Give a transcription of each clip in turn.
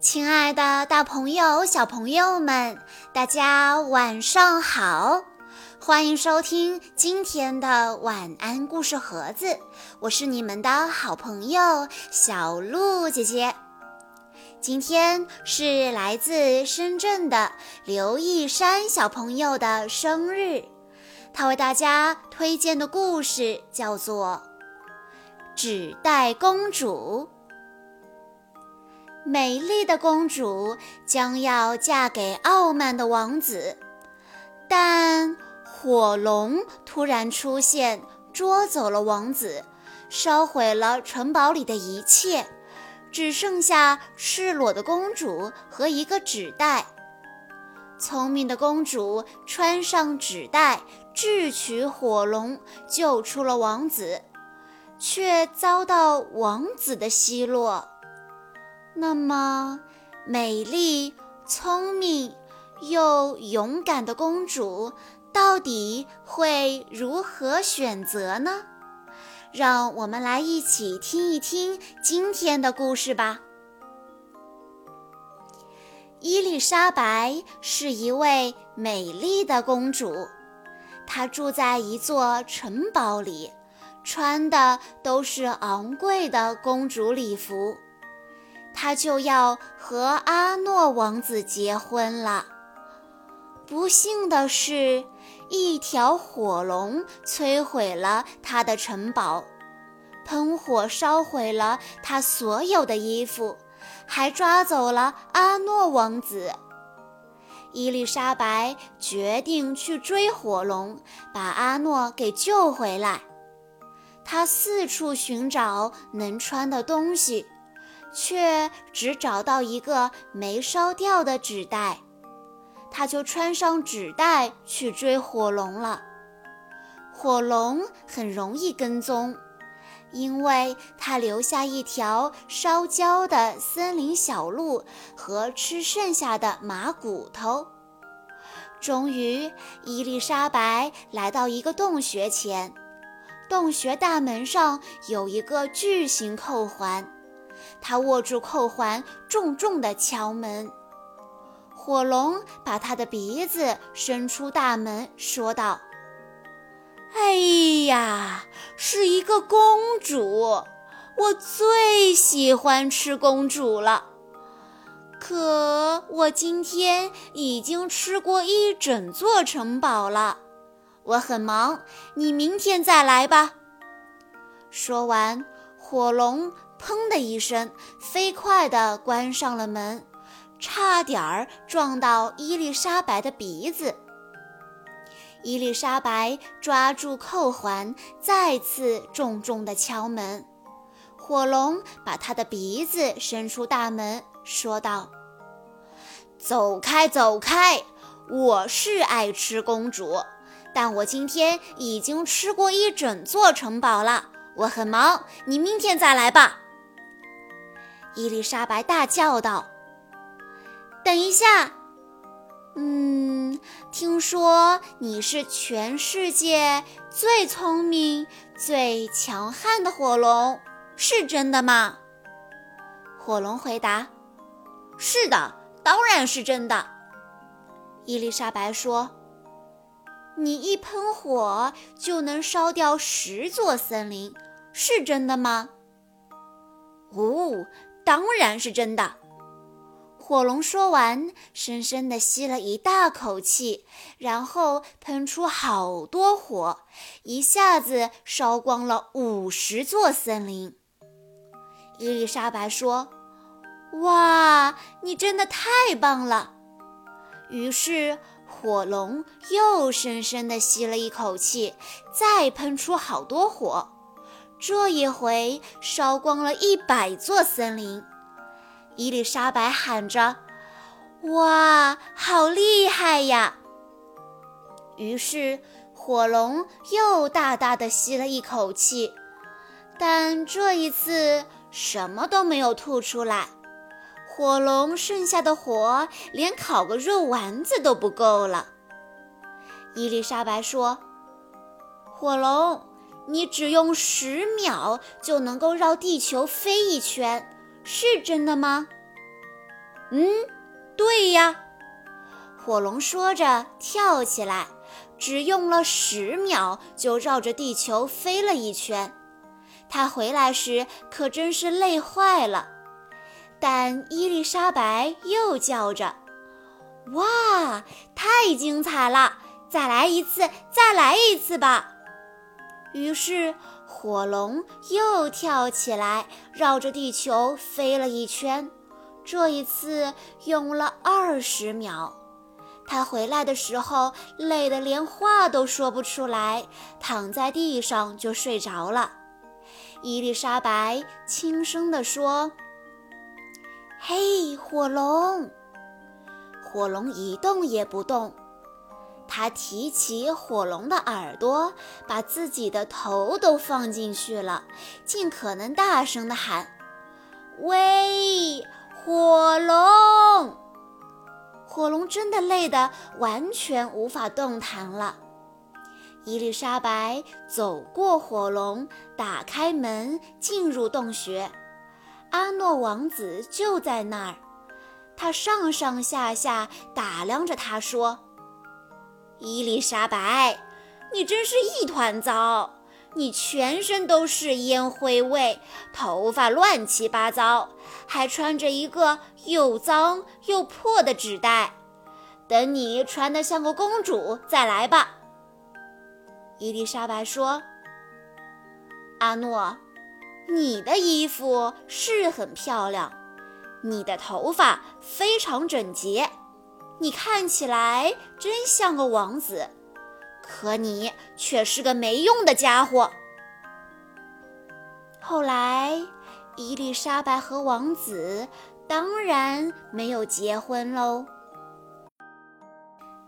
亲爱的，大朋友、小朋友们，大家晚上好！欢迎收听今天的晚安故事盒子，我是你们的好朋友小鹿姐姐。今天是来自深圳的刘一山小朋友的生日，他为大家推荐的故事叫做《纸袋公主》。美丽的公主将要嫁给傲慢的王子，但火龙突然出现，捉走了王子，烧毁了城堡里的一切，只剩下赤裸的公主和一个纸袋。聪明的公主穿上纸袋，智取火龙，救出了王子，却遭到王子的奚落。那么，美丽、聪明又勇敢的公主到底会如何选择呢？让我们来一起听一听今天的故事吧。伊丽莎白是一位美丽的公主，她住在一座城堡里，穿的都是昂贵的公主礼服。他就要和阿诺王子结婚了。不幸的是，一条火龙摧毁了他的城堡，喷火烧毁了他所有的衣服，还抓走了阿诺王子。伊丽莎白决定去追火龙，把阿诺给救回来。她四处寻找能穿的东西。却只找到一个没烧掉的纸袋，他就穿上纸袋去追火龙了。火龙很容易跟踪，因为它留下一条烧焦的森林小路和吃剩下的马骨头。终于，伊丽莎白来到一个洞穴前，洞穴大门上有一个巨型扣环。他握住扣环，重重地敲门。火龙把他的鼻子伸出大门，说道：“哎呀，是一个公主！我最喜欢吃公主了。可我今天已经吃过一整座城堡了，我很忙，你明天再来吧。”说完，火龙。砰的一声，飞快地关上了门，差点儿撞到伊丽莎白的鼻子。伊丽莎白抓住扣环，再次重重地敲门。火龙把他的鼻子伸出大门，说道：“走开，走开！我是爱吃公主，但我今天已经吃过一整座城堡了。我很忙，你明天再来吧。”伊丽莎白大叫道：“等一下，嗯，听说你是全世界最聪明、最强悍的火龙，是真的吗？”火龙回答：“是的，当然是真的。”伊丽莎白说：“你一喷火就能烧掉十座森林，是真的吗？”哦。当然是真的。火龙说完，深深地吸了一大口气，然后喷出好多火，一下子烧光了五十座森林。伊丽莎白说：“哇，你真的太棒了！”于是火龙又深深地吸了一口气，再喷出好多火。这一回烧光了一百座森林，伊丽莎白喊着：“哇，好厉害呀！”于是火龙又大大的吸了一口气，但这一次什么都没有吐出来。火龙剩下的火连烤个肉丸子都不够了。伊丽莎白说：“火龙。”你只用十秒就能够绕地球飞一圈，是真的吗？嗯，对呀。火龙说着，跳起来，只用了十秒就绕着地球飞了一圈。他回来时可真是累坏了。但伊丽莎白又叫着：“哇，太精彩了！再来一次，再来一次吧！”于是火龙又跳起来，绕着地球飞了一圈。这一次用了二十秒。他回来的时候累得连话都说不出来，躺在地上就睡着了。伊丽莎白轻声地说：“嘿，火龙！”火龙一动也不动。他提起火龙的耳朵，把自己的头都放进去了，尽可能大声地喊：“喂，火龙！”火龙真的累得完全无法动弹了。伊丽莎白走过火龙，打开门进入洞穴。阿诺王子就在那儿，他上上下下打量着他，说：“伊丽莎白，你真是一团糟！你全身都是烟灰味，头发乱七八糟。”还穿着一个又脏又破的纸袋，等你穿得像个公主再来吧。伊丽莎白说：“阿诺，你的衣服是很漂亮，你的头发非常整洁，你看起来真像个王子，可你却是个没用的家伙。”后来。伊丽莎白和王子当然没有结婚喽。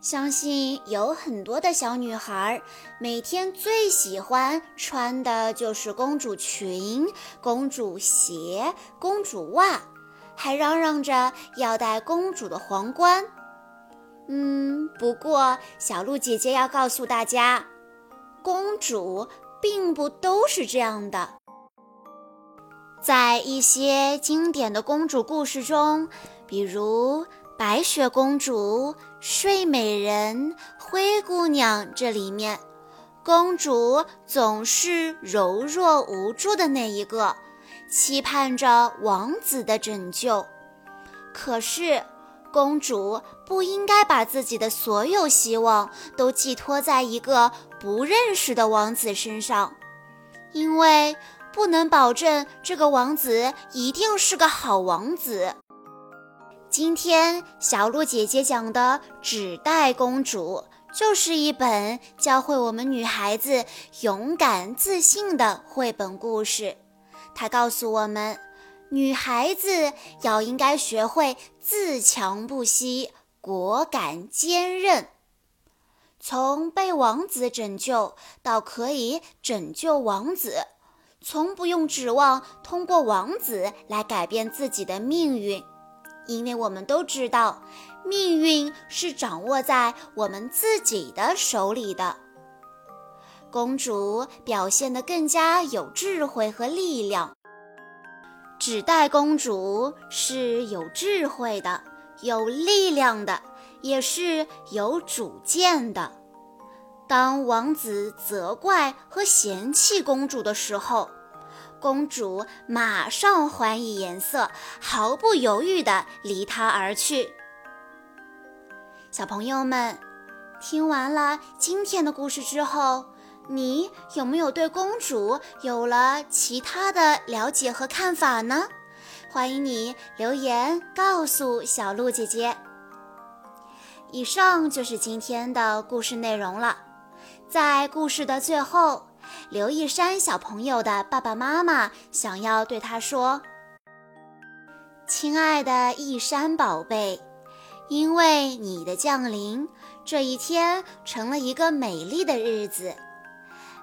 相信有很多的小女孩每天最喜欢穿的就是公主裙、公主鞋、公主袜，还嚷嚷着要戴公主的皇冠。嗯，不过小鹿姐姐要告诉大家，公主并不都是这样的。在一些经典的公主故事中，比如白雪公主、睡美人、灰姑娘，这里面，公主总是柔弱无助的那一个，期盼着王子的拯救。可是，公主不应该把自己的所有希望都寄托在一个不认识的王子身上，因为。不能保证这个王子一定是个好王子。今天小鹿姐姐讲的《纸袋公主》就是一本教会我们女孩子勇敢自信的绘本故事。它告诉我们，女孩子要应该学会自强不息、果敢坚韧，从被王子拯救到可以拯救王子。从不用指望通过王子来改变自己的命运，因为我们都知道，命运是掌握在我们自己的手里的。公主表现得更加有智慧和力量。纸袋公主是有智慧的、有力量的，也是有主见的。当王子责怪和嫌弃公主的时候，公主马上还以颜色，毫不犹豫地离他而去。小朋友们，听完了今天的故事之后，你有没有对公主有了其他的了解和看法呢？欢迎你留言告诉小鹿姐姐。以上就是今天的故事内容了。在故事的最后，刘一山小朋友的爸爸妈妈想要对他说：“亲爱的一山宝贝，因为你的降临，这一天成了一个美丽的日子。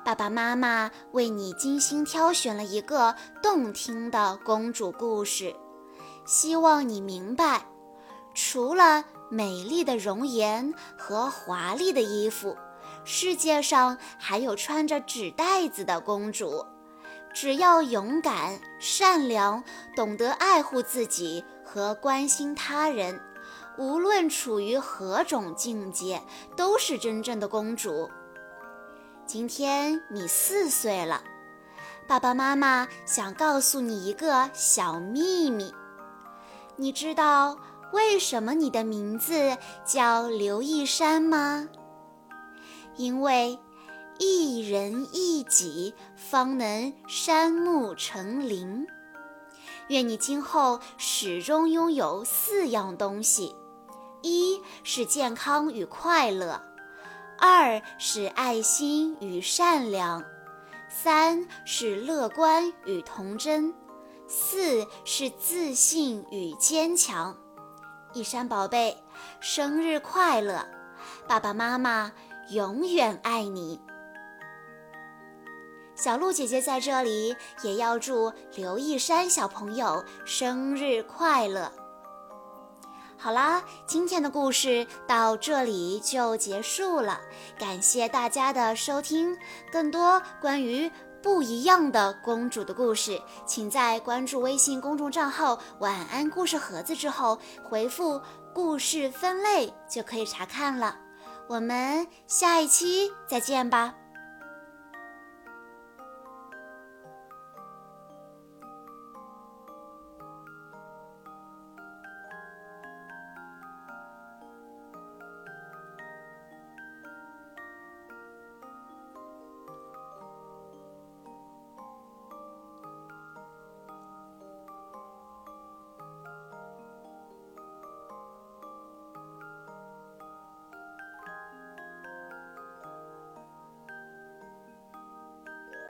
爸爸妈妈为你精心挑选了一个动听的公主故事，希望你明白，除了美丽的容颜和华丽的衣服。”世界上还有穿着纸袋子的公主，只要勇敢、善良，懂得爱护自己和关心他人，无论处于何种境界，都是真正的公主。今天你四岁了，爸爸妈妈想告诉你一个小秘密。你知道为什么你的名字叫刘一山吗？因为。一人一己，方能山木成林。愿你今后始终拥有四样东西：一是健康与快乐，二是爱心与善良，三是乐观与童真，四是自信与坚强。一山宝贝，生日快乐！爸爸妈妈永远爱你。小鹿姐姐在这里也要祝刘一山小朋友生日快乐。好啦，今天的故事到这里就结束了，感谢大家的收听。更多关于不一样的公主的故事，请在关注微信公众账号“晚安故事盒子”之后回复“故事分类”就可以查看了。我们下一期再见吧。